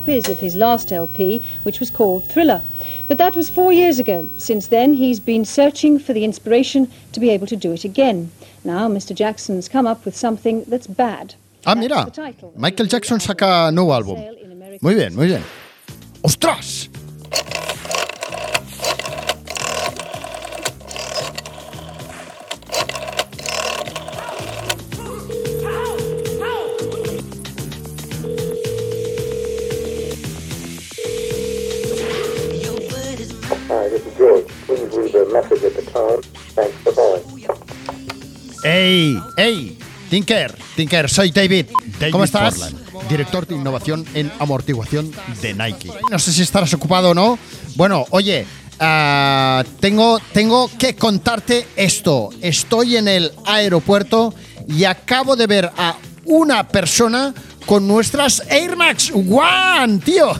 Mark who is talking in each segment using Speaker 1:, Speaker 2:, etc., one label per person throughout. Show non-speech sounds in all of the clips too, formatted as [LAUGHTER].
Speaker 1: Copies of his last LP, which was called Thriller. But that was four years ago. Since then, he's been searching for the inspiration to be able to do it again. Now, Mr. Jackson's come up with something that's bad.
Speaker 2: Ah, mira, Michael Jackson saca nuevo álbum. Muy bien, muy bien. ¡Ostras! ¡Ey! ¡Ey! Tinker, Tinker, soy David. ¿Cómo estás? Director de innovación en amortiguación de Nike. No sé si estarás ocupado o no. Bueno, oye, ah, tengo, tengo que contarte esto. Estoy en el aeropuerto y acabo de ver a una persona con nuestras Air Max One, tío.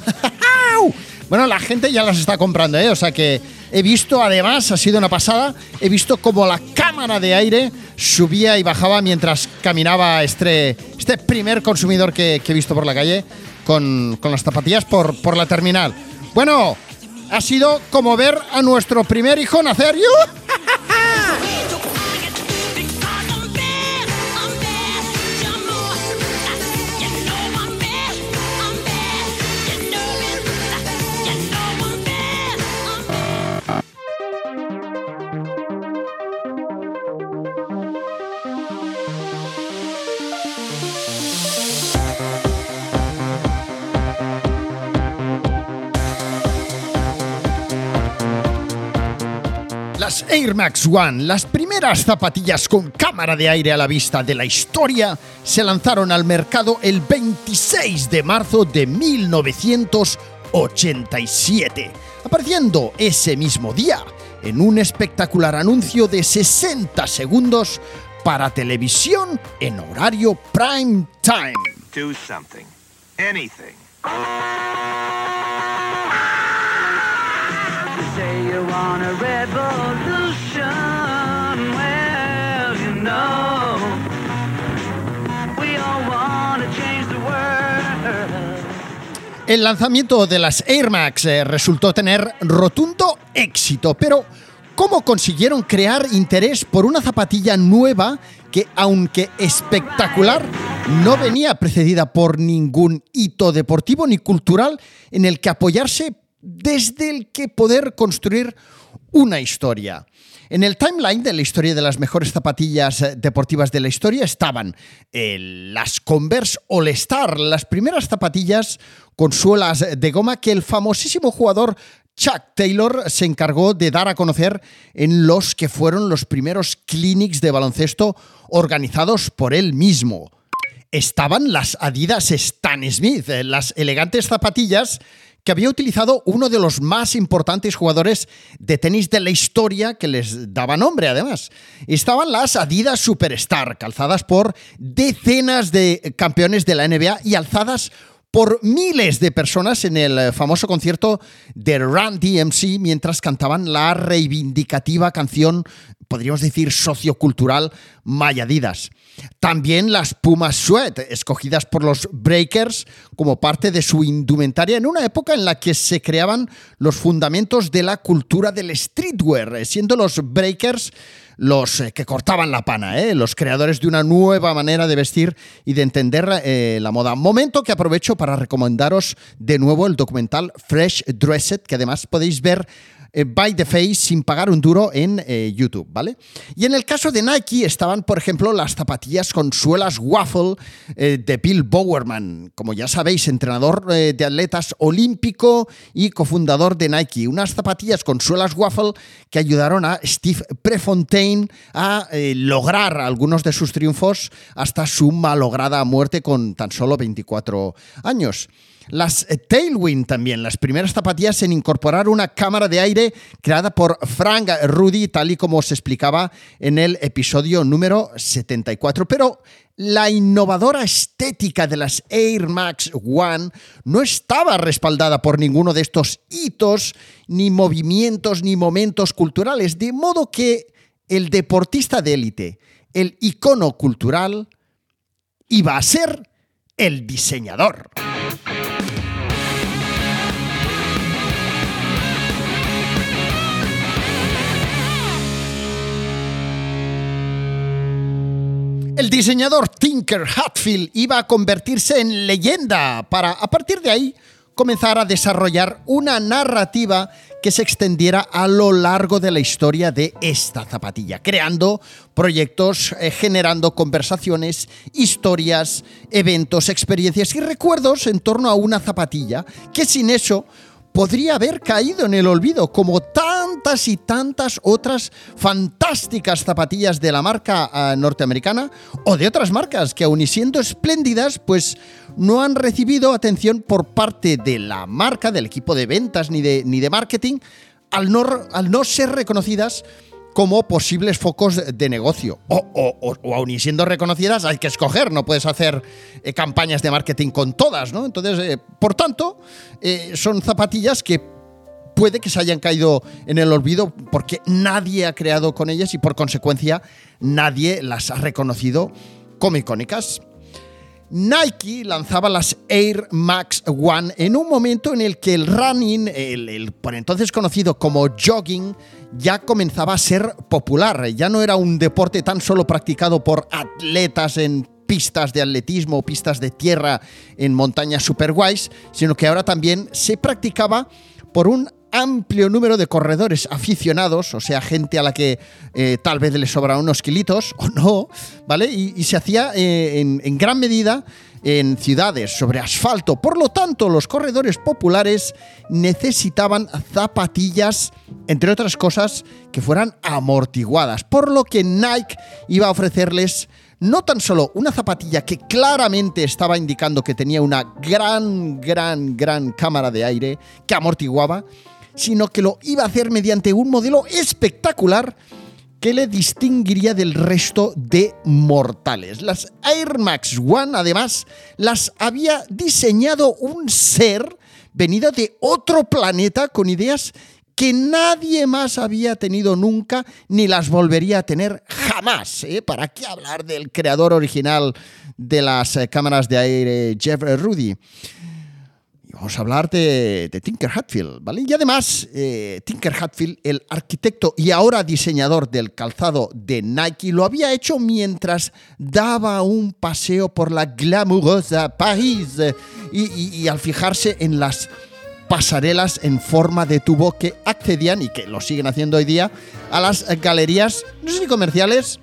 Speaker 2: [LAUGHS] bueno, la gente ya las está comprando, ¿eh? O sea que He visto, además, ha sido una pasada, he visto como la cámara de aire subía y bajaba mientras caminaba este, este primer consumidor que, he visto por la calle con, las zapatillas por, por la terminal. Bueno, ha sido como ver a nuestro primer hijo nacer. Air Max One, las primeras zapatillas con cámara de aire a la vista de la historia, se lanzaron al mercado el 26 de marzo de 1987, apareciendo ese mismo día en un espectacular anuncio de 60 segundos para televisión en horario prime time. Do something. Anything. El lanzamiento de las Air Max eh, resultó tener rotundo éxito, pero ¿cómo consiguieron crear interés por una zapatilla nueva que, aunque espectacular, no venía precedida por ningún hito deportivo ni cultural en el que apoyarse desde el que poder construir una historia? En el timeline de la historia de las mejores zapatillas eh, deportivas de la historia estaban eh, las Converse All Star, las primeras zapatillas con suelas de goma que el famosísimo jugador Chuck Taylor se encargó de dar a conocer en los que fueron los primeros clinics de baloncesto organizados por él mismo. Estaban las Adidas Stan Smith, eh, las elegantes zapatillas había utilizado uno de los más importantes jugadores de tenis de la historia que les daba nombre además. Estaban las Adidas Superstar, calzadas por decenas de campeones de la NBA y alzadas por miles de personas en el famoso concierto de Run DMC mientras cantaban la reivindicativa canción, podríamos decir, sociocultural Mayadidas. También las Pumas Sweat, escogidas por los Breakers como parte de su indumentaria en una época en la que se creaban los fundamentos de la cultura del streetwear, siendo los Breakers los eh, que cortaban la pana, ¿eh? los creadores de una nueva manera de vestir y de entender eh, la moda. Momento que aprovecho para recomendaros de nuevo el documental Fresh Dressed, que además podéis ver eh, by the face sin pagar un duro en eh, YouTube, ¿vale? Y en el caso de Nike estaban, por ejemplo, las zapatillas con suelas waffle eh, de Bill Bowerman, como ya sabéis, entrenador de atletas olímpico y cofundador de Nike. Unas zapatillas con suelas waffle que ayudaron a Steve Prefontaine a lograr algunos de sus triunfos hasta su malograda muerte con tan solo 24 años. Las Tailwind también, las primeras zapatillas en incorporar una cámara de aire creada por Frank Rudy, tal y como se explicaba en el episodio número 74. Pero la innovadora estética de las Air Max One no estaba respaldada por ninguno de estos hitos, ni movimientos, ni momentos culturales, de modo que el deportista de élite, el icono cultural, iba a ser el diseñador. El diseñador Tinker Hatfield iba a convertirse en leyenda para, a partir de ahí, comenzar a desarrollar una narrativa que se extendiera a lo largo de la historia de esta zapatilla, creando proyectos, eh, generando conversaciones, historias, eventos, experiencias y recuerdos en torno a una zapatilla que sin eso podría haber caído en el olvido, como tantas y tantas otras fantásticas zapatillas de la marca eh, norteamericana o de otras marcas que aun y siendo espléndidas, pues no han recibido atención por parte de la marca, del equipo de ventas ni de, ni de marketing, al no, al no ser reconocidas como posibles focos de negocio. O, o, o, aun y siendo reconocidas, hay que escoger, no puedes hacer eh, campañas de marketing con todas, ¿no? Entonces, eh, por tanto, eh, son zapatillas que puede que se hayan caído en el olvido porque nadie ha creado con ellas y por consecuencia nadie las ha reconocido como icónicas. Nike lanzaba las Air Max One en un momento en el que el running, el, por entonces conocido como jogging, ya comenzaba a ser popular. Ya no era un deporte tan solo practicado por atletas en pistas de atletismo o pistas de tierra en montañas super guays, sino que ahora también se practicaba por un amplio número de corredores aficionados, o sea, gente a la que eh, tal vez le sobran unos kilitos o no, ¿vale? Y, se hacía eh, en, en gran medida en ciudades sobre asfalto. Por lo tanto, los corredores populares necesitaban zapatillas, entre otras cosas, que fueran amortiguadas, por lo que Nike iba a ofrecerles no tan solo una zapatilla que claramente estaba indicando que tenía una gran, gran, gran cámara de aire que amortiguaba, sino que lo iba a hacer mediante un modelo espectacular que le distinguiría del resto de mortales. Las Air Max One, además, las había diseñado un ser venido de otro planeta con ideas que nadie más había tenido nunca ni las volvería a tener jamás. ¿eh? ¿Para qué hablar del creador original de las eh, cámaras de aire, Jeff Rudy? Vamos a hablar de, Tinker Hatfield, ¿vale? Y además, eh, Tinker Hatfield, el arquitecto y ahora diseñador del calzado de Nike, lo había hecho mientras daba un paseo por la glamurosa París y, al fijarse en las pasarelas en forma de tubo que accedían, y que lo siguen haciendo hoy día, a las galerías, no sé si comerciales,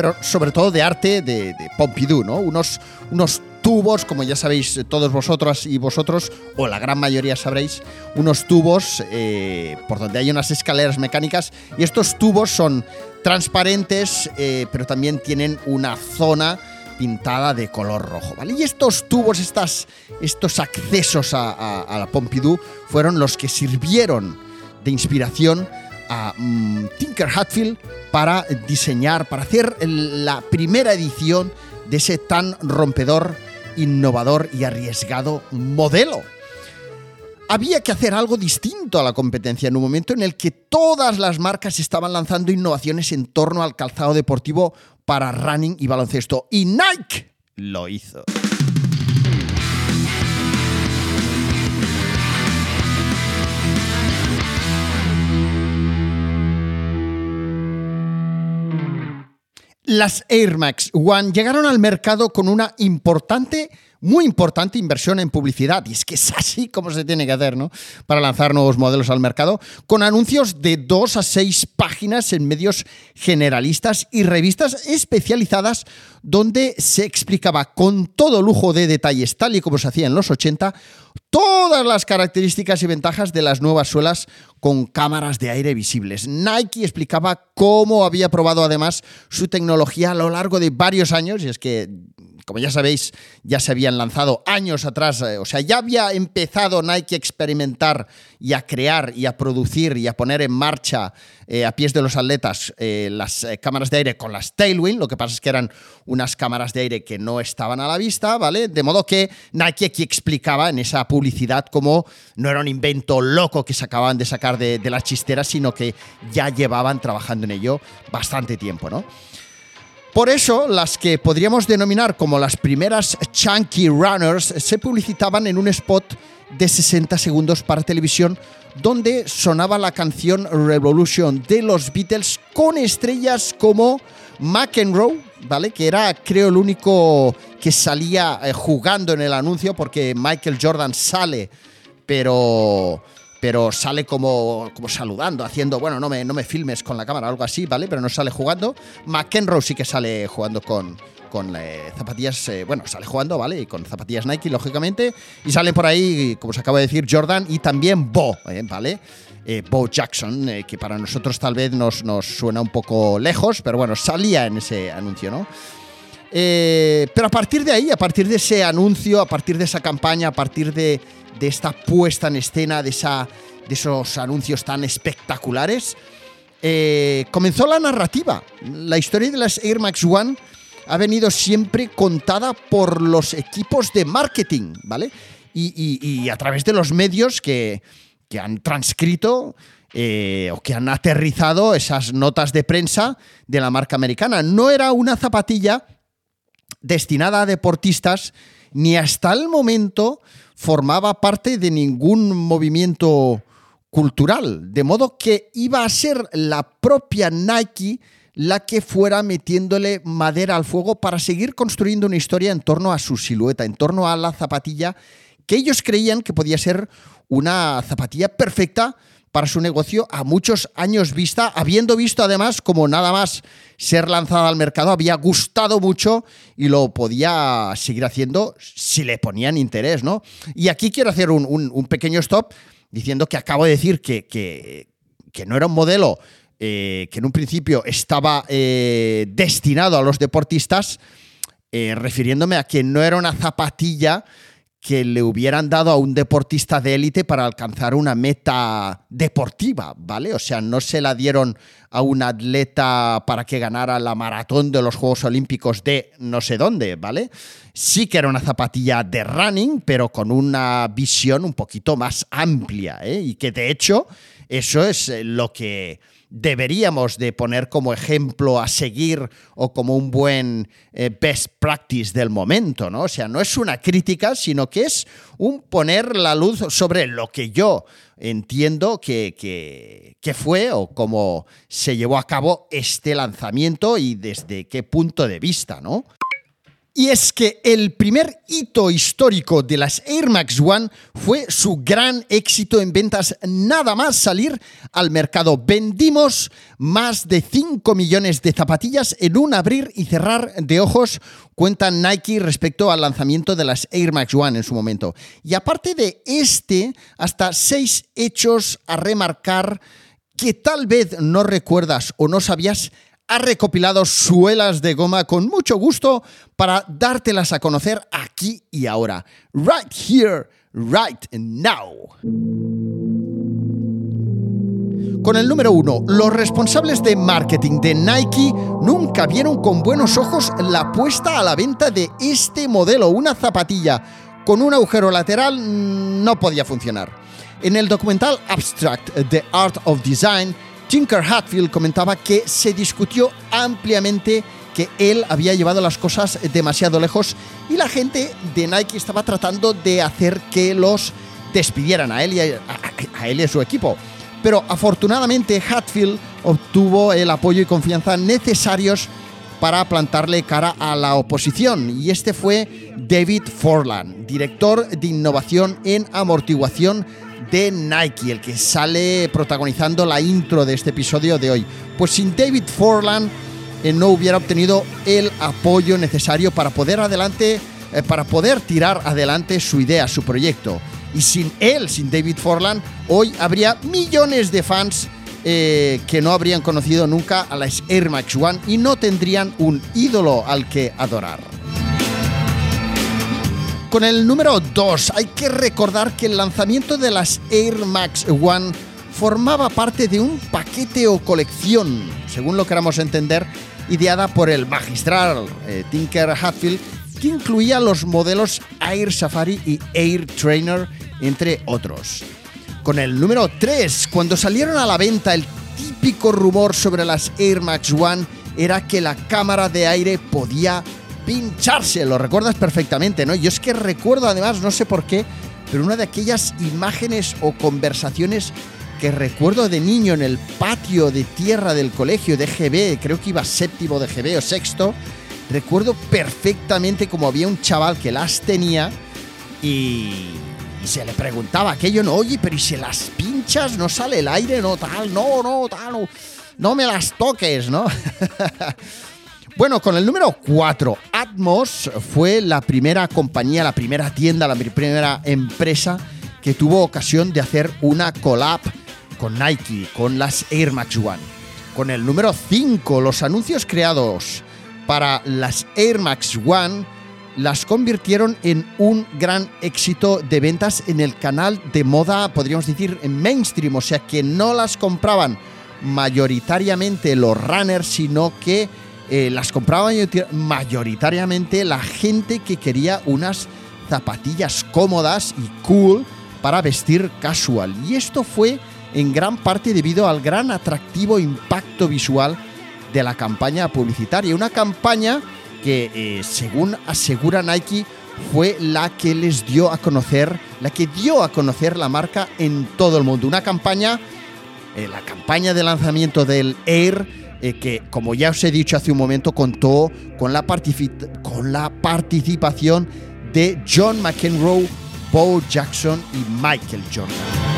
Speaker 2: pero sobre todo de arte de, Pompidou, ¿no? Unos, unos tubos, como ya sabéis todos vosotros y vosotros, o la gran mayoría sabréis, unos tubos eh, por donde hay unas escaleras mecánicas y estos tubos son transparentes, eh, pero también tienen una zona pintada de color rojo, ¿vale? Y estos tubos, estas, estos accesos a, la Pompidou fueron los que sirvieron de inspiración a mm, Tinker Hatfield para diseñar, para hacer la primera edición de ese tan rompedor innovador y arriesgado modelo. Había que hacer algo distinto a la competencia en un momento en el que todas las marcas estaban lanzando innovaciones en torno al calzado deportivo para running y baloncesto. Y Nike lo hizo. Las Air Max One llegaron al mercado con una importante, muy importante inversión en publicidad. Y es que es así como se tiene que hacer, ¿no? Para lanzar nuevos modelos al mercado, con anuncios de dos a seis páginas en medios generalistas y revistas especializadas donde se explicaba con todo lujo de detalles, tal y como se hacía en los 80, todas las características y ventajas de las nuevas suelas con cámaras de aire visibles. Nike explicaba cómo había probado además su tecnología a lo largo de varios años, y es que como ya sabéis, ya se habían lanzado años atrás, eh, o sea, ya había empezado Nike a experimentar y a crear y a producir y a poner en marcha eh, a pies de los atletas eh, las cámaras de aire con las Tailwind, lo que pasa es que eran unas cámaras de aire que no estaban a la vista, ¿vale? De modo que Nike aquí explicaba en esa publicidad cómo no era un invento loco que se acababan de sacar de, de las chisteras, sino que ya llevaban trabajando en ello bastante tiempo, ¿no? Por eso, las que podríamos denominar como las primeras Chunky Runners se publicitaban en un spot de 60 segundos para televisión donde sonaba la canción Revolution de los Beatles con estrellas como McEnroe, ¿vale? Que era, creo, el único que salía eh, jugando en el anuncio porque Michael Jordan sale, pero pero sale como, como saludando, haciendo, bueno, no me, no me filmes con la cámara, algo así, ¿vale? Pero no sale jugando. McEnroe sí que sale jugando con, con eh, zapatillas, eh, bueno, sale jugando, ¿vale? Y con zapatillas Nike, lógicamente. Y salen por ahí, como se acaba de decir, Jordan y también Bo, ¿eh? ¿vale? Bo Jackson, que para nosotros tal vez nos, nos suena un poco lejos, pero bueno, salía en ese anuncio, ¿no? Pero a partir de ahí, a partir de ese anuncio, a partir de esa campaña, a partir de, esta puesta en escena, de, esa, de esos anuncios tan espectaculares, eh, comenzó la narrativa. La historia de las Air Max One ha venido siempre contada por los equipos de marketing, ¿vale? Y, a través de los medios que, han transcrito eh, o que han aterrizado esas notas de prensa de la marca americana. No era una zapatilla destinada a deportistas ni hasta el momento formaba parte de ningún movimiento cultural, de modo que iba a ser la propia Nike la que fuera metiéndole madera al fuego para seguir construyendo una historia en torno a su silueta, en torno a la zapatilla que ellos creían que podía ser una zapatilla perfecta para su negocio a muchos años vista, habiendo visto además como nada más ser lanzada al mercado había gustado mucho y lo podía seguir haciendo si le ponían interés, ¿no? Y aquí quiero hacer un, pequeño stop diciendo que acabo de decir que, que, no era un modelo eh, que en un principio estaba eh, destinado a los deportistas, eh, refiriéndome a que no era una zapatilla que le hubieran dado a un deportista de élite para alcanzar una meta deportiva, ¿vale? O sea, no se la dieron a un atleta para que ganara la maratón de los Juegos Olímpicos de no sé dónde, ¿vale? Sí que era una zapatilla de running, pero con una visión un poquito más amplia, ¿eh? Y que de hecho eso es eh, lo que deberíamos de poner como ejemplo a seguir o como un buen eh, best practice del momento, ¿no? O sea, no es una crítica, sino que es un poner la luz sobre lo que yo entiendo que, que, que fue o cómo se llevó a cabo este lanzamiento y desde qué punto de vista, ¿no? Y es que el primer hito histórico de las Air Max One fue su gran éxito en ventas nada más salir al mercado. Vendimos más de 5 millones de zapatillas en un abrir y cerrar de ojos, cuenta Nike respecto al lanzamiento de las Air Max One en su momento. Y aparte de este, hasta seis hechos a remarcar que tal vez no recuerdas o no sabías ha recopilado suelas de goma con mucho gusto para dártelas a conocer aquí y ahora. Right here, right now. Con el número uno, los responsables de marketing de Nike nunca vieron con buenos ojos la puesta a la venta de este modelo. Una zapatilla con un agujero lateral no podía funcionar. En el documental Abstract, The Art of Design, Tinker Hatfield comentaba que se discutió ampliamente que él había llevado las cosas demasiado lejos y la gente de Nike estaba tratando de hacer que los despidieran a él y a, él y a su equipo. Pero afortunadamente Hatfield obtuvo el apoyo y confianza necesarios para plantarle cara a la oposición y este fue David Forland, director de innovación en amortiguación de Nike, el que sale protagonizando la intro de este episodio de hoy. Pues sin David Forland eh, no hubiera obtenido el apoyo necesario para poder adelante, eh, para poder tirar adelante su idea, su proyecto. Y sin él, sin David Forland, hoy habría millones de fans eh, que no habrían conocido nunca a la Air Max One y no tendrían un ídolo al que adorar. Con el número 2 hay que recordar que el lanzamiento de las Air Max One formaba parte de un paquete o colección, según lo queramos entender, ideada por el magistral eh, Tinker Hatfield, que incluía los modelos Air Safari y Air Trainer, entre otros. Con el número 3, cuando salieron a la venta, el típico rumor sobre las Air Max One era que la cámara de aire podía pincharse. Lo recuerdas perfectamente, ¿no? Yo es que recuerdo además, no sé por qué, pero una de aquellas imágenes o conversaciones que recuerdo de niño en el patio de tierra del colegio de GB, creo que iba séptimo de GB o sexto, recuerdo perfectamente como había un chaval que las tenía y, se le preguntaba aquello, no, oye, pero ¿y si las pinchas no sale el aire? No, tal, no, no, tal, no, no me las toques, ¿no? [LAUGHS] Bueno, con el número 4, Atmos fue la primera compañía, la primera tienda, la primera empresa que tuvo ocasión de hacer una collab con Nike, con las Air Max One. Con el número 5, los anuncios creados para las Air Max One las convirtieron en un gran éxito de ventas en el canal de moda, podríamos decir, en mainstream, o sea que no las compraban mayoritariamente los runners, sino que eh, las compraban mayoritariamente la gente que quería unas zapatillas cómodas y cool para vestir casual. Y esto fue en gran parte debido al gran atractivo impacto visual de la campaña publicitaria. Una campaña que, eh, según asegura Nike, fue la que les dio a conocer, la que dio a conocer la marca en todo el mundo. Una campaña, eh, la campaña de lanzamiento del Air, eh, que como ya os he dicho hace un momento, contó con la, con la participación de John McEnroe, Bo Jackson y Michael Jordan.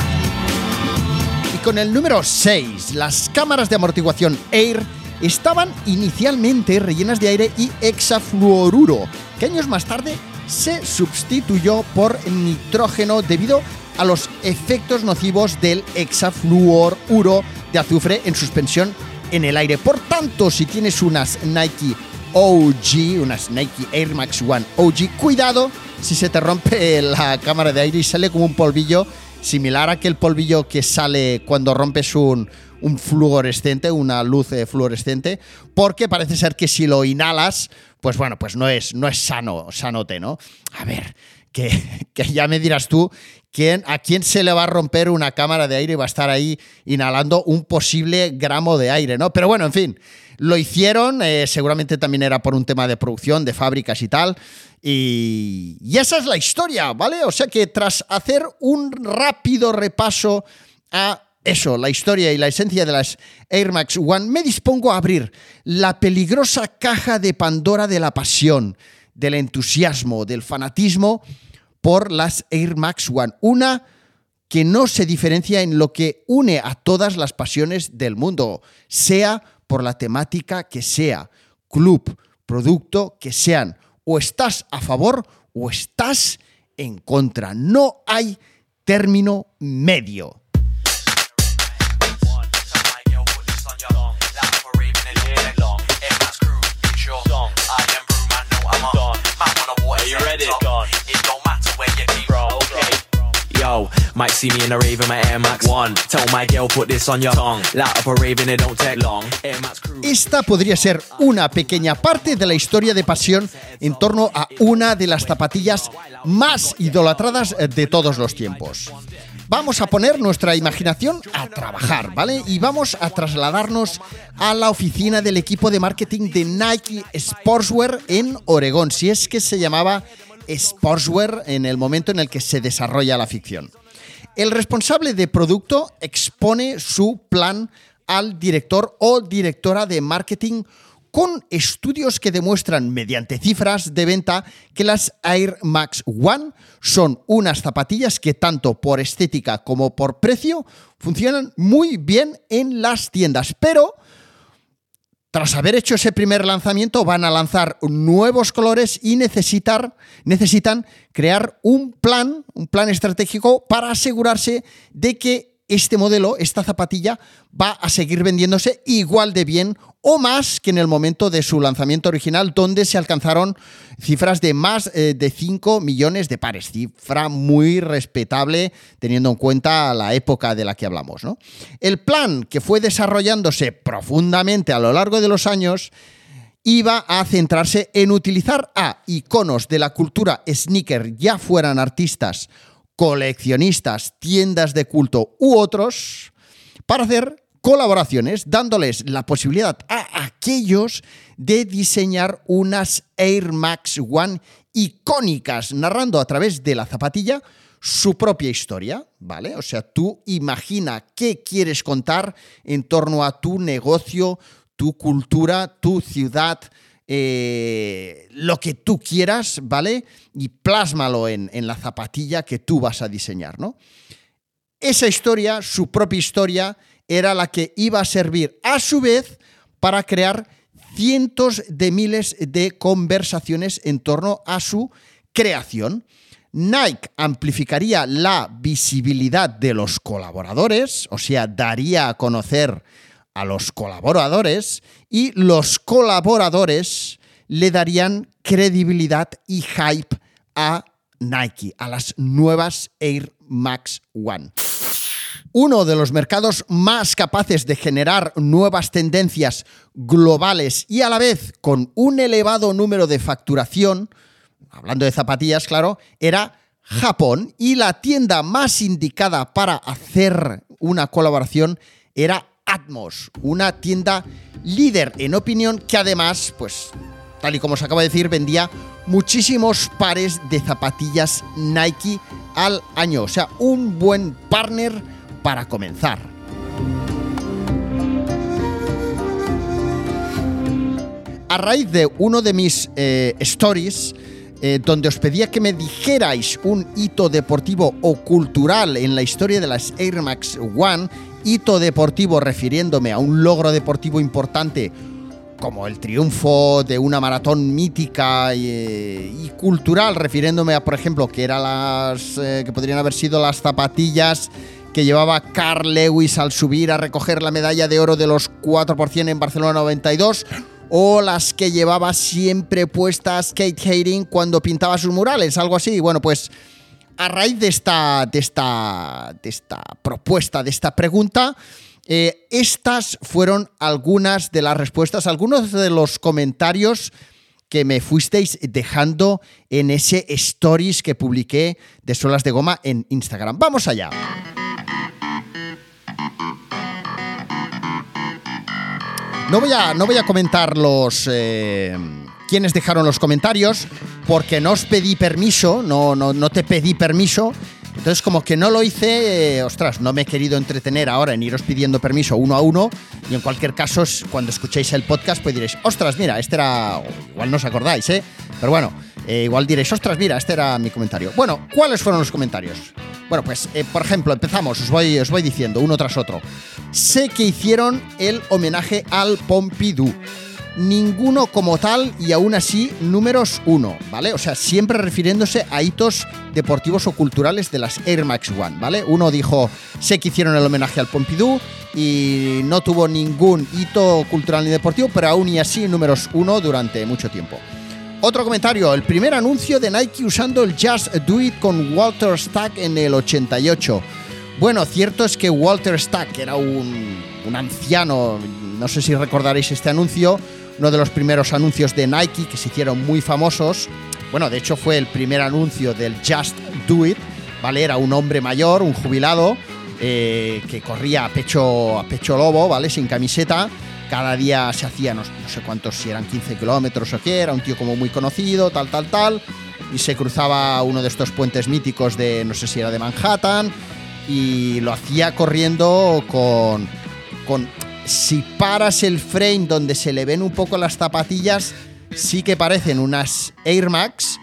Speaker 2: Con el número 6, las cámaras de amortiguación Air estaban inicialmente rellenas de aire y hexafluoruro, que años más tarde se sustituyó por nitrógeno debido a los efectos nocivos del hexafluoruro de azufre en suspensión en el aire. Por tanto, si tienes unas Nike OG, unas Nike Air Max One OG, cuidado si se te rompe la cámara de aire y sale como un polvillo similar a aquel polvillo que sale cuando rompes un, un fluorescente, una luz eh, fluorescente, porque parece ser que si lo inhalas, pues bueno, pues no es, no es sano, sanote, ¿no? A ver, que, [LAUGHS] que, ya me dirás tú quién, a quién se le va a romper una cámara de aire y va a estar ahí inhalando un posible gramo de aire, ¿no? Pero bueno, en fin, lo hicieron, eh, seguramente también era por un tema de producción, de fábricas y tal, y, esa es la historia, ¿vale? O sea que tras hacer un rápido repaso a eso, la historia y la esencia de las Air Max One, me dispongo a abrir la peligrosa caja de Pandora de la pasión, del entusiasmo, del fanatismo por las Air Max One. Una que no se diferencia en lo que une a todas las pasiones del mundo, sea por la temática que sea, club, producto que sean o estás a favor o estás en contra. No hay término medio. Esta podría ser una pequeña parte de la historia de pasión en torno a una de las zapatillas más idolatradas de todos los tiempos. Vamos a poner nuestra imaginación a trabajar, ¿vale? Y vamos a trasladarnos a la oficina del equipo de marketing de Nike Sportswear en Oregón, si es que se llamaba Sportswear en el momento en el que se desarrolla la ficción. El responsable de producto expone su plan al director o directora de marketing con estudios que demuestran mediante cifras de venta que las Air Max One son unas zapatillas que tanto por estética como por precio funcionan muy bien en las tiendas, pero tras haber hecho ese primer lanzamiento, van a lanzar nuevos colores y necesitan crear un plan, un plan estratégico para asegurarse de que este modelo, esta zapatilla, va a seguir vendiéndose igual de bien o más que en el momento de su lanzamiento original, donde se alcanzaron cifras de más eh, de 5 millones de pares, cifra muy respetable teniendo en cuenta la época de la que hablamos. ¿no? El plan que fue desarrollándose profundamente a lo largo de los años iba a centrarse en utilizar a iconos de la cultura sneaker, ya fueran artistas, coleccionistas, tiendas de culto u otros, para hacer colaboraciones, dándoles la posibilidad a aquellos de diseñar unas Air Max One icónicas, narrando a través de la zapatilla su propia historia, ¿vale? O sea, tú imagina qué quieres contar en torno a tu negocio, tu cultura, tu ciudad, eh, lo que tú quieras, ¿vale? Y plásmalo en, en, la zapatilla que tú vas a diseñar, ¿no? Esa historia, su propia historia, era la que iba a servir a su vez para crear cientos de miles de conversaciones en torno a su creación. Nike amplificaría la visibilidad de los colaboradores, o sea, daría a conocer a los colaboradores y los colaboradores le darían credibilidad y hype a Nike, a las nuevas Air Max One. Uno de los mercados más capaces de generar nuevas tendencias globales y a la vez con un elevado número de facturación, hablando de zapatillas, claro, era Japón y la tienda más indicada para hacer una colaboración era Atmos, una tienda líder en opinión que además, pues, tal y como se acaba de decir, vendía muchísimos pares de zapatillas Nike al año. O sea, un buen partner para comenzar. A raíz de uno de mis eh, stories, eh, donde os pedía que me dijerais un hito deportivo o cultural en la historia de las Air Max One hito deportivo refiriéndome a un logro deportivo importante como el triunfo de una maratón mítica y, cultural, refiriéndome a, por ejemplo, que eran las eh, que podrían haber sido las zapatillas que llevaba Carl Lewis al subir a recoger la medalla de oro de los 4% en Barcelona 92, o las que llevaba siempre puestas Kate Haring cuando pintaba sus murales, algo así. Bueno, pues a raíz de esta, de esta, de esta propuesta, de esta pregunta, eh, estas fueron algunas de las respuestas, algunos de los comentarios que me fuisteis dejando en ese stories que publiqué de Solas de Goma en Instagram. Vamos allá. No voy a, no voy a comentar los... Eh, quienes dejaron los comentarios, porque no os pedí permiso, no, no, no te pedí permiso. Entonces, como que no lo hice, eh, ostras, no me he querido entretener ahora en iros pidiendo permiso uno a uno. Y en cualquier caso, cuando escuchéis el podcast, pues diréis, ostras, mira, este era. Igual no os acordáis, ¿eh? Pero bueno, eh, igual diréis, ostras, mira, este era mi comentario. Bueno, ¿cuáles fueron los comentarios? Bueno, pues, eh, por ejemplo, empezamos, os voy, os voy diciendo uno tras otro. Sé que hicieron el homenaje al Pompidou ninguno como tal y aún así números uno, ¿vale? O sea, siempre refiriéndose a hitos deportivos o culturales de las Air Max One, ¿vale? Uno dijo, sé que hicieron el homenaje al Pompidou y no tuvo ningún hito cultural ni deportivo, pero aún y así números uno durante mucho tiempo. Otro comentario, el primer anuncio de Nike usando el Just Do It con Walter Stack en el 88. Bueno, cierto es que Walter Stack era un, anciano, no sé si recordaréis este anuncio, uno de los primeros anuncios de Nike que se hicieron muy famosos. Bueno, de hecho fue el primer anuncio del Just Do It, ¿vale? Era un hombre mayor, un jubilado, eh, que corría a pecho, a pecho lobo, ¿vale? Sin camiseta. Cada día se hacía, no, sé cuántos, si eran 15 kilómetros o qué, era un tío como muy conocido, tal, tal, tal. Y se cruzaba uno de estos puentes míticos de, no sé si era de Manhattan, y lo hacía corriendo con, con si paras el frame donde se le ven un poco las zapatillas, sí que parecen unas Air Max,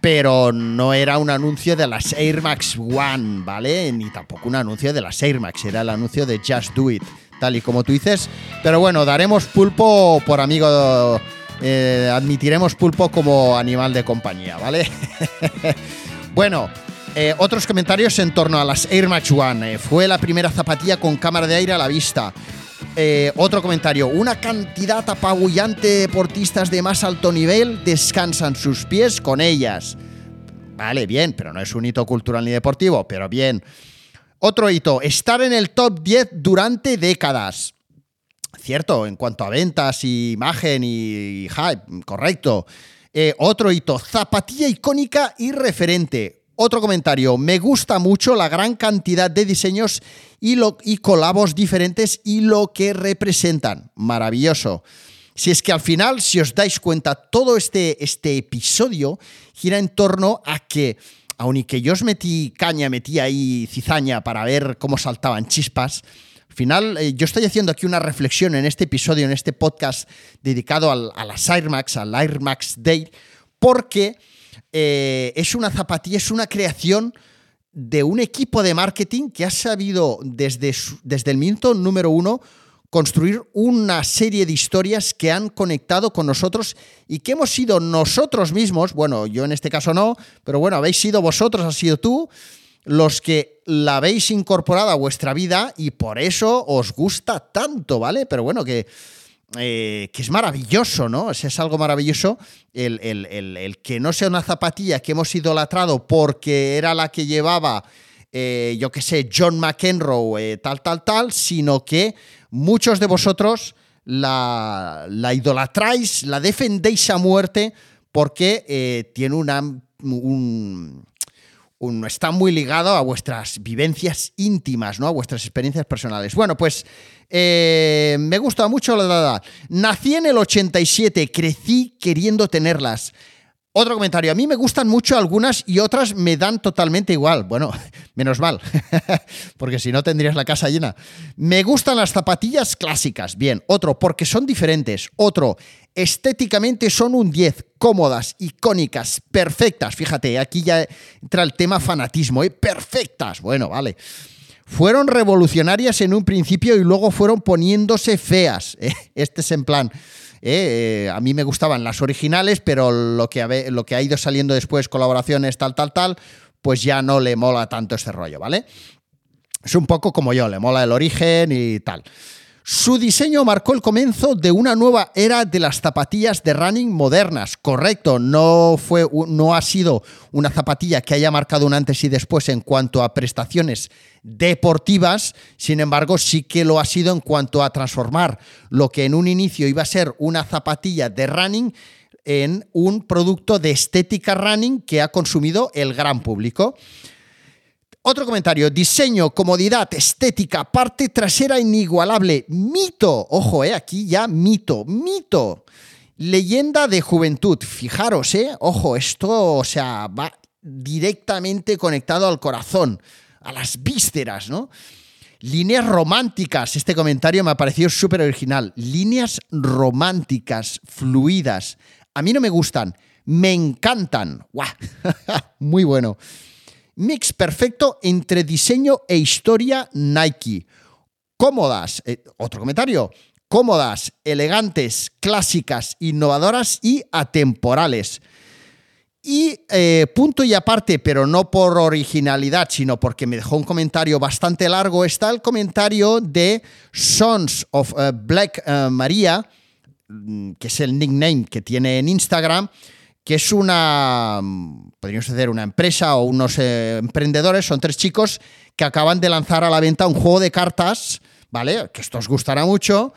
Speaker 2: pero no era un anuncio de las Air Max One, ¿vale? Ni tampoco un anuncio de las Air Max, era el anuncio de Just Do It, tal y como tú dices. Pero bueno, daremos pulpo por amigo, eh, admitiremos pulpo como animal de compañía, ¿vale? [LAUGHS] bueno. Eh, otros comentarios en torno a las Air Max One. Eh, fue la primera zapatilla con cámara de aire a la vista. Otro comentario. Una cantidad apabullante de deportistas de más alto nivel descansan sus pies con ellas. Vale, bien, pero no es un hito cultural ni deportivo, pero bien. Otro hito, estar en el top 10 durante décadas. Cierto, en cuanto a ventas y imagen y hype, correcto. otro hito, zapatilla icónica y referente. Otro comentario, me gusta mucho la gran cantidad de diseños y colabos diferentes y lo que representan. Maravilloso. Si es que al final, si os dais cuenta, todo este, este episodio gira en torno a que, aun y que yo os metí caña, metí ahí cizaña para ver cómo saltaban chispas, al final eh, yo estoy haciendo aquí una reflexión en este episodio, en este podcast dedicado a las Air Max, al Air Max Day, porque eh, es una zapatilla, es una creación de un equipo de marketing que ha sabido desde, desde el minuto número uno construir una serie de historias que han conectado con nosotros y que hemos sido nosotros mismos, bueno, yo en este caso no, pero bueno, habéis sido vosotros, has sido tú, los que la habéis incorporado a vuestra vida y por eso os gusta tanto, ¿vale? Pero bueno, que eh, que es maravilloso, ¿no? es algo maravilloso el, que no sea una zapatilla que hemos idolatrado porque era la que llevaba, eh, yo qué sé, John McEnroe, eh, tal, tal, tal, sino que muchos de vosotros la, la idolatráis, la defendéis a muerte porque tiene una, un, está muy ligado a vuestras vivencias íntimas, ¿no? A vuestras experiencias personales. Bueno, pues eh, me gusta mucho la edad. Nací en el 87, crecí queriendo tenerlas. Otro comentario, a mí me gustan mucho algunas y otras me dan totalmente igual. Bueno, [LAUGHS] menos mal, [LAUGHS] porque si no tendrías la casa llena. Me gustan las zapatillas clásicas. Bien, otro, porque son diferentes. Otro, estéticamente son un 10, cómodas, icónicas, perfectas. Fíjate, aquí ya entra el tema fanatismo, ¿eh? Perfectas. Bueno, vale fueron revolucionarias en un principio y luego fueron poniéndose feas. ¿eh? Este es en plan. ¿Eh? Eh, a mí me gustaban las originales, pero lo que, ha, lo que ha ido saliendo después, colaboraciones, tal, tal, tal, pues ya no le mola tanto este rollo, ¿vale? Es un poco como yo, le mola el origen y tal. Su diseño marcó el comienzo de una nueva era de las zapatillas de running modernas. Correcto, no, fue, no ha sido una zapatilla que haya marcado un antes y después en cuanto a prestaciones deportivas, sin embargo sí que lo ha sido en cuanto a transformar lo que en un inicio iba a ser una zapatilla de running en un producto de estética running que ha consumido el gran público. Otro comentario, diseño, comodidad, estética, parte trasera inigualable, mito, ojo, eh, aquí ya mito, mito, leyenda de juventud, fijaros, eh, ojo, esto, o sea, va directamente conectado al corazón, a las vísceras, ¿no? Líneas románticas, este comentario me ha parecido súper original, líneas románticas, fluidas, a mí no me gustan, me encantan, [LAUGHS] ¡guau! [LAUGHS] Muy bueno. Mix perfecto entre diseño e historia Nike. Cómodas, eh, otro comentario, cómodas, elegantes, clásicas, innovadoras y atemporales. Y eh, punto y aparte, pero no por originalidad, sino porque me dejó un comentario bastante largo, está el comentario de Sons of eh, Black Maria, mm, que es el nickname que tiene en Instagram, que es una, podríamos decir, una empresa o unos eh, emprendedores, son tres chicos que acaban de lanzar a la venta un juego de cartas, ¿vale? Que esto os gustará mucho,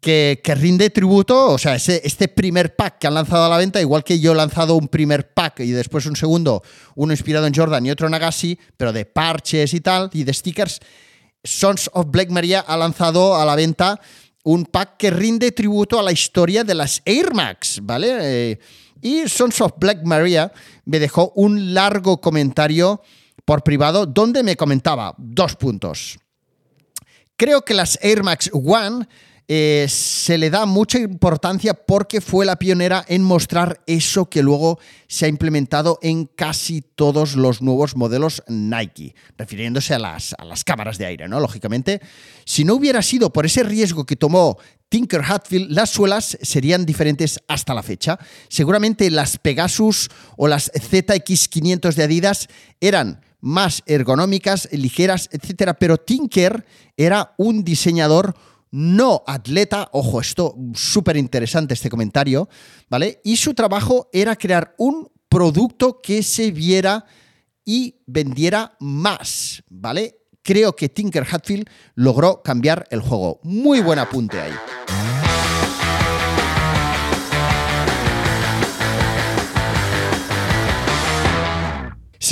Speaker 2: que, rinde tributo, o sea, ese, este primer pack que han lanzado a la venta, igual que yo he lanzado un primer pack y después un segundo, uno inspirado en Jordan y otro en Agassi, pero de parches y tal, y de stickers, Sons of Black Maria ha lanzado a la venta un pack que rinde tributo a la historia de las Air Max, ¿vale? Eh, y Sons of Black Maria me dejó un largo comentario por privado donde me comentaba dos puntos. Creo que las Air Max One eh, se le da mucha importancia porque fue la pionera en mostrar eso que luego se ha implementado en casi todos los nuevos modelos Nike, refiriéndose a las, a las cámaras de aire, ¿no? Lógicamente, si no hubiera sido por ese riesgo que tomó Tinker Hatfield, las suelas serían diferentes hasta la fecha. Seguramente las Pegasus o las ZX500 de Adidas eran más ergonómicas, ligeras, etc. Pero Tinker era un diseñador no atleta, ojo, esto súper interesante este comentario, ¿vale? Y su trabajo era crear un producto que se viera y vendiera más, ¿vale? Creo que Tinker Hatfield logró cambiar el juego. Muy buen apunte ahí.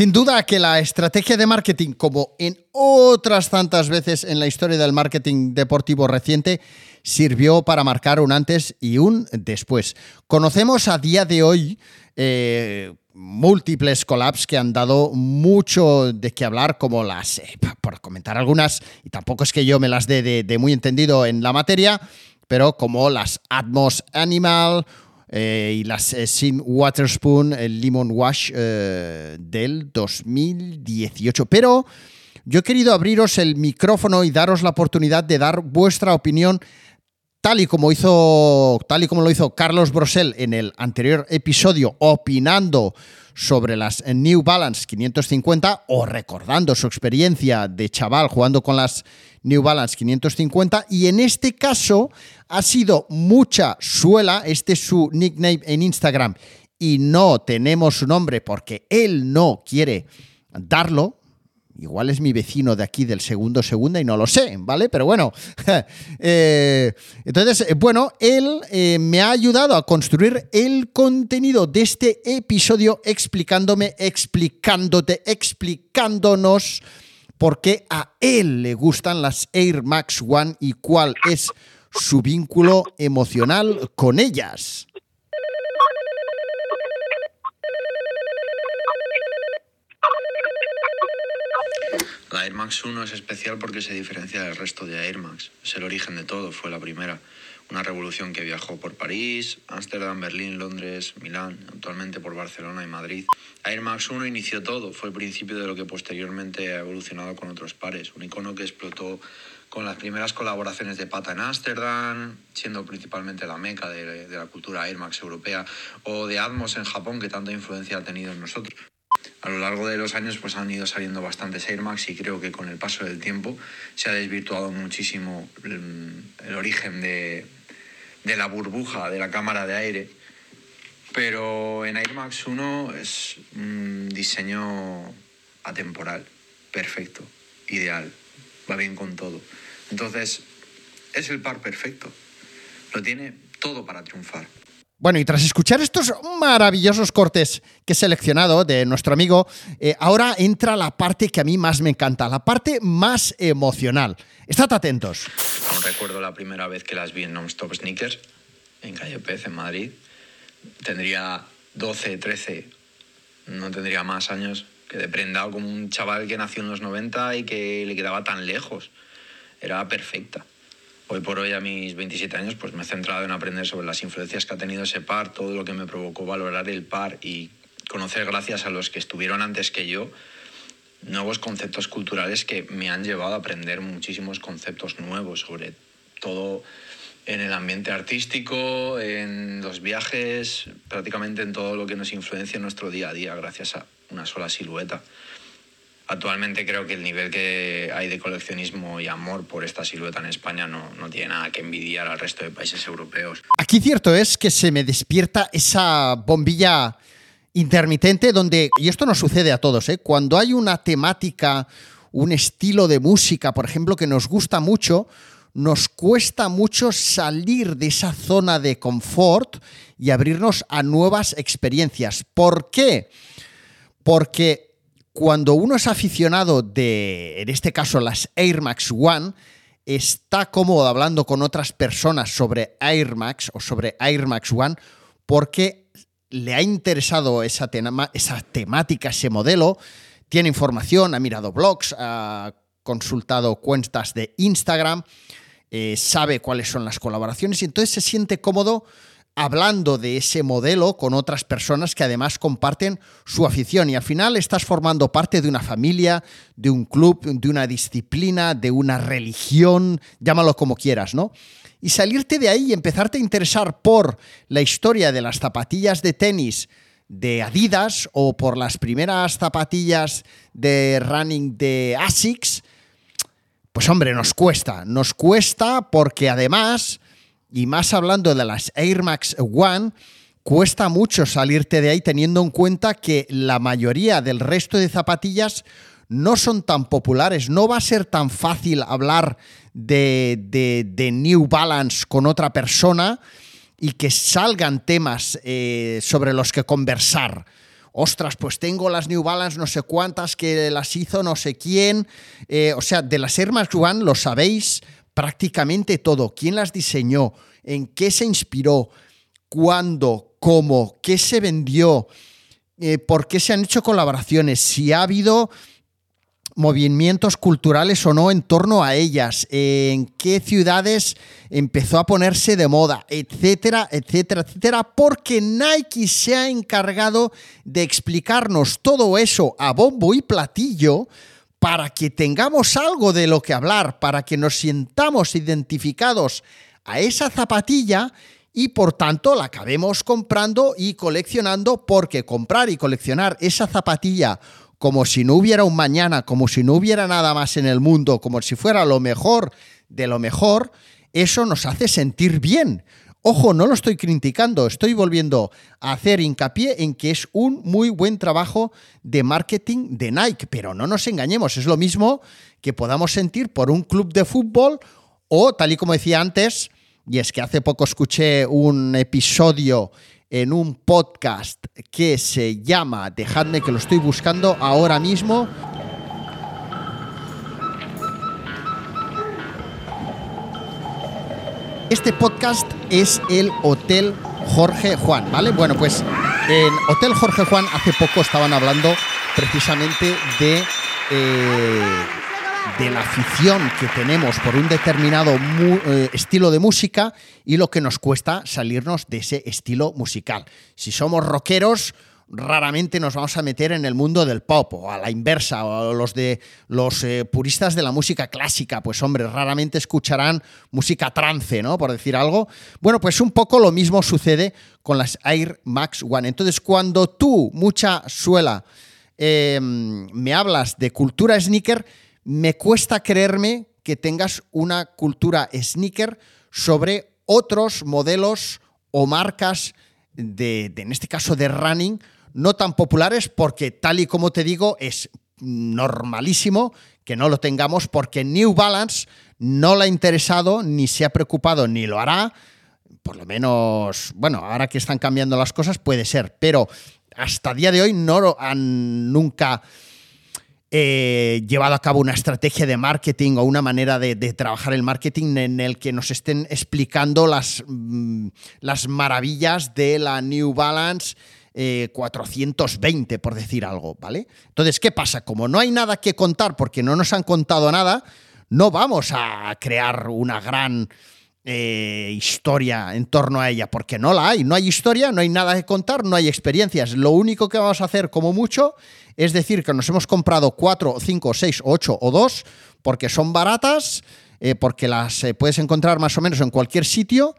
Speaker 2: Sin duda que la estrategia de marketing, como en otras tantas veces en la historia del marketing deportivo reciente, sirvió para marcar un antes y un después. Conocemos a día de hoy eh, múltiples collabs que han dado mucho de qué hablar, como las, eh, por comentar algunas, y tampoco es que yo me las dé de muy entendido en la materia, pero como las Atmos Animal eh, y las eh, Sin Waterspoon, el Lemon Wash eh, del 2018. Pero yo he querido abriros el micrófono y daros la oportunidad de dar vuestra opinión tal y como hizo tal y como lo hizo Carlos Brosel en el anterior episodio opinando sobre las New Balance 550 o recordando su experiencia de chaval jugando con las New Balance 550 y en este caso ha sido mucha suela, este es su nickname en Instagram y no tenemos su nombre porque él no quiere darlo, Igual es mi vecino de aquí del segundo segunda y no lo sé, ¿vale? Pero bueno, [LAUGHS] eh, entonces, eh, bueno, él eh, me ha ayudado a construir el contenido de este episodio explicándome, explicándote, explicándonos por qué a él le gustan las Air Max One y cuál es su vínculo emocional con ellas.
Speaker 3: La Air Max 1 es especial porque se diferencia del resto de Air Max. Es el origen de todo, fue la primera. Una revolución que viajó por París, Ámsterdam, Berlín, Londres, Milán, actualmente por Barcelona y Madrid. Air Max 1 inició todo, fue el principio de lo que posteriormente ha evolucionado con otros pares. Un icono que explotó con las primeras colaboraciones de Pata en Ámsterdam, siendo principalmente la meca de, de, la cultura Air Max europea, o de Atmos en Japón, que tanta influencia ha tenido en nosotros a lo largo de los años pues han ido saliendo bastantes Air Max y creo que con el paso del tiempo se ha desvirtuado muchísimo el, origen de, de, la burbuja de la cámara de aire. Pero en Air Max 1 es un diseño atemporal, perfecto, ideal, va bien con todo. Entonces, es el par perfecto. Lo tiene todo para triunfar.
Speaker 2: Bueno, y tras escuchar estos maravillosos cortes que he seleccionado de nuestro amigo, eh, ahora entra la parte que a mí más me encanta, la parte más emocional. Estad atentos.
Speaker 3: Aún recuerdo la primera vez que las vi en Non-Stop Sneakers, en Calle Pez, en Madrid. Tendría 12, 13, no tendría más años, que de prendado como un chaval que nació en los 90 y que le quedaba tan lejos. Era perfecta. Hoy por hoy, a mis 27 años, pues me he centrado en aprender sobre las influencias que ha tenido ese par, todo lo que me provocó valorar el par y conocer, gracias a los que estuvieron antes que yo, nuevos conceptos culturales que me han llevado a aprender muchísimos conceptos nuevos sobre todo en el ambiente artístico, en los viajes, prácticamente en todo lo que nos influencia en nuestro día a día gracias a una sola silueta actualmente creo que el nivel que hay de coleccionismo y amor por esta silueta en España no, no, tiene nada que envidiar al resto de países europeos.
Speaker 2: Aquí cierto es que se me despierta esa bombilla intermitente donde, y esto no sucede a todos, ¿eh? cuando hay una temática, un estilo de música, por ejemplo, que nos gusta mucho, nos cuesta mucho salir de esa zona de confort y abrirnos a nuevas experiencias. ¿Por qué? Porque cuando uno es aficionado de, en este caso, las Air Max One, está cómodo hablando con otras personas sobre Air Max o sobre Air Max One porque le ha interesado esa, temática, ese modelo, tiene información, ha mirado blogs, ha consultado cuentas de Instagram, eh, sabe cuáles son las colaboraciones y entonces se siente cómodo hablando de ese modelo con otras personas que además comparten su afición y al final estás formando parte de una familia, de un club, de una disciplina, de una religión, llámalo como quieras, ¿no? Y salirte de ahí y empezarte a interesar por la historia de las zapatillas de tenis de Adidas o por las primeras zapatillas de running de ASICS, pues hombre, nos cuesta, nos cuesta porque además, y más hablando de las Air Max One, cuesta mucho salirte de ahí teniendo en cuenta que la mayoría del resto de zapatillas no son tan populares, no va a ser tan fácil hablar de, New Balance con otra persona y que salgan temas eh, sobre los que conversar. Ostras, pues tengo las New Balance no sé cuántas que las hizo no sé quién. Eh, o sea, de las Air Max One lo sabéis prácticamente todo. ¿Quién las diseñó? ¿En qué se inspiró? ¿Cuándo? ¿Cómo? ¿Qué se vendió? Eh, ¿Por qué se han hecho colaboraciones? Si ha habido movimientos culturales o no en torno a ellas, en qué ciudades empezó a ponerse de moda, etcétera, etcétera, etcétera, porque Nike se ha encargado de explicarnos todo eso a bombo y platillo para que tengamos algo de lo que hablar, para que nos sientamos identificados a esa zapatilla y por tanto la acabemos comprando y coleccionando porque comprar y coleccionar esa zapatilla como si no hubiera un mañana, como si no hubiera nada más en el mundo, como si fuera lo mejor de lo mejor, eso nos hace sentir bien. Ojo, no lo estoy criticando, estoy volviendo a hacer hincapié en que es un muy buen trabajo de marketing de Nike, pero no nos engañemos, es lo mismo que podamos sentir por un club de fútbol o, tal y como decía antes, y es que hace poco escuché un episodio en un podcast que se llama, dejadme que lo estoy buscando ahora mismo, Este podcast es el Hotel Jorge Juan, ¿vale? Bueno, pues en Hotel Jorge Juan hace poco estaban hablando precisamente de eh, de la afición que tenemos por un determinado eh, estilo de música y lo que nos cuesta salirnos de ese estilo musical. Si somos rockeros, raramente nos vamos a meter en el mundo del pop o a la inversa, o los de los eh, puristas de la música clásica, pues hombre, raramente escucharán música trance, ¿no? Por decir algo. Bueno, pues un poco lo mismo sucede con las Air Max One. Entonces, cuando tú, mucha suela, em, me hablas de cultura sneaker, me cuesta creerme que tengas una cultura sneaker sobre otros modelos o marcas de, en este caso de running, no tan populares porque tal y como te digo es normalísimo que no lo tengamos porque New Balance no le ha interesado ni se ha preocupado ni lo hará. Por lo menos, bueno, ahora que están cambiando las cosas puede ser, pero hasta día de hoy no han nunca eh, llevado a cabo una estrategia de marketing o una manera de, trabajar el marketing en el que nos estén explicando las, mm, las maravillas de la New Balance 420, eh, por decir algo, ¿vale? Entonces, ¿qué pasa? Como no hay nada que contar porque no nos han contado nada, no vamos a crear una gran eh, historia en torno a ella, porque no la hay. No hay historia, no hay nada que contar, no hay experiencias. Lo único que vamos a hacer, como mucho, es decir que nos hemos comprado cuatro, cinco, seis, ocho o dos, porque son baratas, eh, porque las eh, puedes encontrar más o menos en cualquier sitio,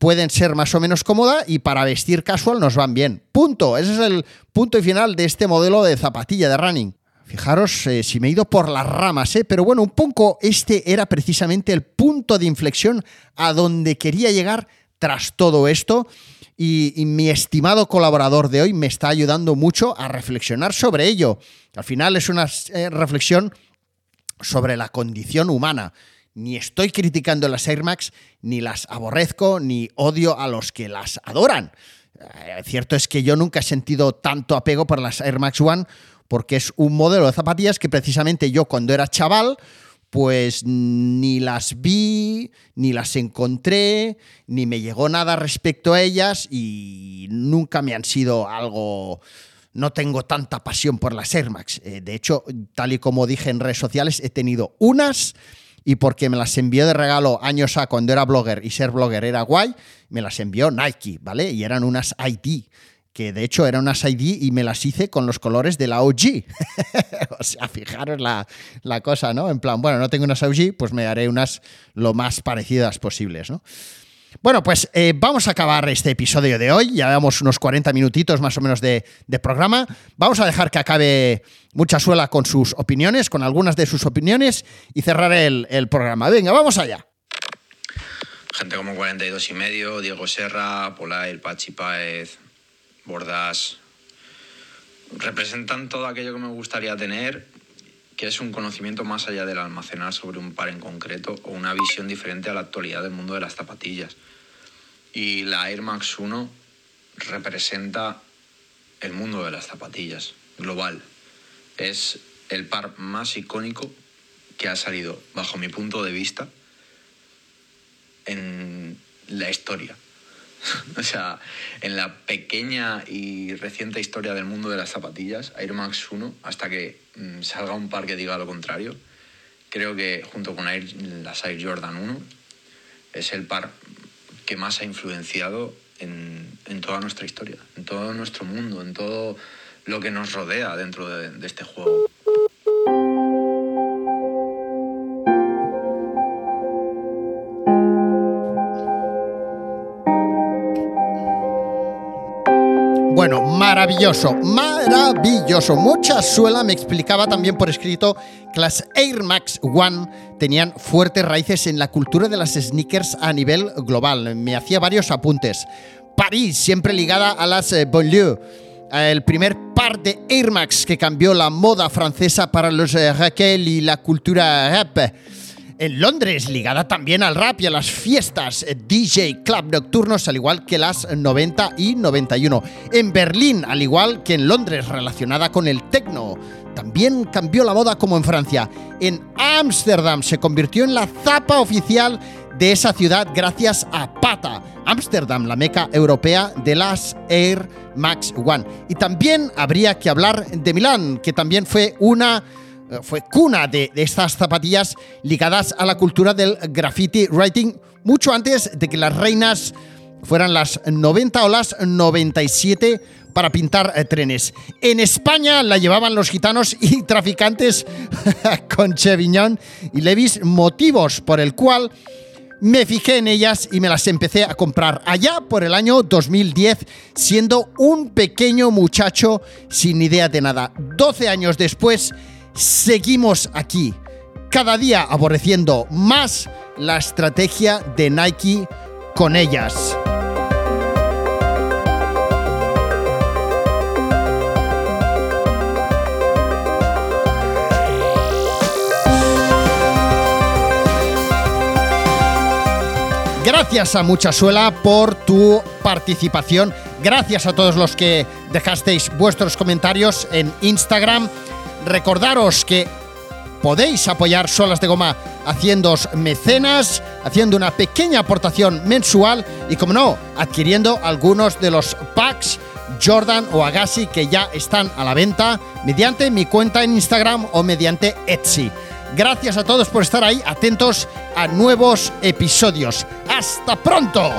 Speaker 2: pueden ser más o menos cómodas y para vestir casual nos van bien. Punto. Ese es el punto y final de este modelo de zapatilla de running. Fijaros eh, si me he ido por las ramas, ¿eh? pero bueno, un poco este era precisamente el punto de inflexión a donde quería llegar tras todo esto. Y, mi estimado colaborador de hoy me está ayudando mucho a reflexionar sobre ello. Al final es una eh, reflexión sobre la condición humana. Ni estoy criticando las Air Max, ni las aborrezco, ni odio a los que las adoran. cierto es que yo nunca he sentido tanto apego por las Air Max One porque es un modelo de zapatillas que precisamente yo cuando era chaval, pues ni las vi, ni las encontré, ni me llegó nada respecto a ellas y nunca me han sido algo... No tengo tanta pasión por las Air Max. Eh, de hecho, tal y como dije en redes sociales, he tenido unas y porque me las envió de regalo años a cuando era blogger y ser blogger era guay, me las envió Nike, ¿vale? Y eran unas ID que de hecho eran unas ID y me las hice con los colores de la OG. [LAUGHS] o sea, fijaros la, cosa, ¿no? En plan, bueno, no tengo unas OG, pues me haré unas lo más parecidas posibles, ¿no? Bueno, pues eh, vamos a acabar este episodio de hoy. Ya llevamos unos 40 minutitos más o menos de, programa. Vamos a dejar que acabe Mucha Suela con sus opiniones, con algunas de sus opiniones y cerrar el, programa. Venga, vamos allá.
Speaker 3: Gente como 42 y medio, Diego Serra, Polair, Pachi Páez, Bordas, representan todo aquello que me gustaría tener, que es un conocimiento más allá del almacenar sobre un par en concreto o una visión diferente a la actualidad del mundo de las zapatillas. Y la Air Max 1 representa el mundo de las zapatillas, global. Es el par más icónico que ha salido, bajo mi punto de vista, en la historia. [LAUGHS] o sea, en la pequeña y reciente historia del mundo de las zapatillas, Air Max 1, hasta que mm, salga un par que diga lo contrario, creo que junto con Air, las Air Jordan 1, es el par que más ha influenciado en, toda nuestra historia, en todo nuestro mundo, en todo lo que nos rodea dentro de este juego.
Speaker 2: Bueno, maravilloso, maravilloso. Mucha suela me explicaba también por escrito que las Air Max One tenían fuertes raíces en la cultura de las sneakers a nivel global. Me hacía varios apuntes. París, siempre ligada a las eh, banlieues. El primer par de Air Max que cambió la moda francesa para los eh, Raquel y la cultura rap en Londres, ligada también al rap y a las fiestas eh, DJ Club nocturnos, al igual que las 90 y 91. En Berlín, al igual que en Londres, relacionada con el techno. También cambió la moda como en Francia. En Ámsterdam se convirtió en la zapa oficial de esa ciudad gracias a Pata, Ámsterdam, la meca europea de las Air Max One. Y también habría que hablar de Milán, que también fue una fue cuna de, estas zapatillas ligadas a la cultura del graffiti writing mucho antes de que las reinas fueran las 90 o las 97 para pintar eh, trenes. En España la llevaban los gitanos y [LAUGHS] traficantes [LAUGHS] con Cheviñón y Levis, motivos por el cual me fijé en ellas y me las empecé a comprar allá por el año 2010, siendo un pequeño muchacho sin idea de nada. 12 años después seguimos aquí, cada día aborreciendo más la estrategia de Nike con ellas. Gracias a Muchasuela por tu participación. Gracias a todos los que dejasteis vuestros comentarios en Instagram. Recordaros que podéis apoyar Solas de Goma haciendo mecenas, haciendo una pequeña aportación mensual y, como no, adquiriendo algunos de los packs Jordan o Agassi que ya están a la venta mediante mi cuenta en Instagram o mediante Etsy. Gracias a todos por estar ahí, atentos a nuevos episodios. ¡Hasta pronto!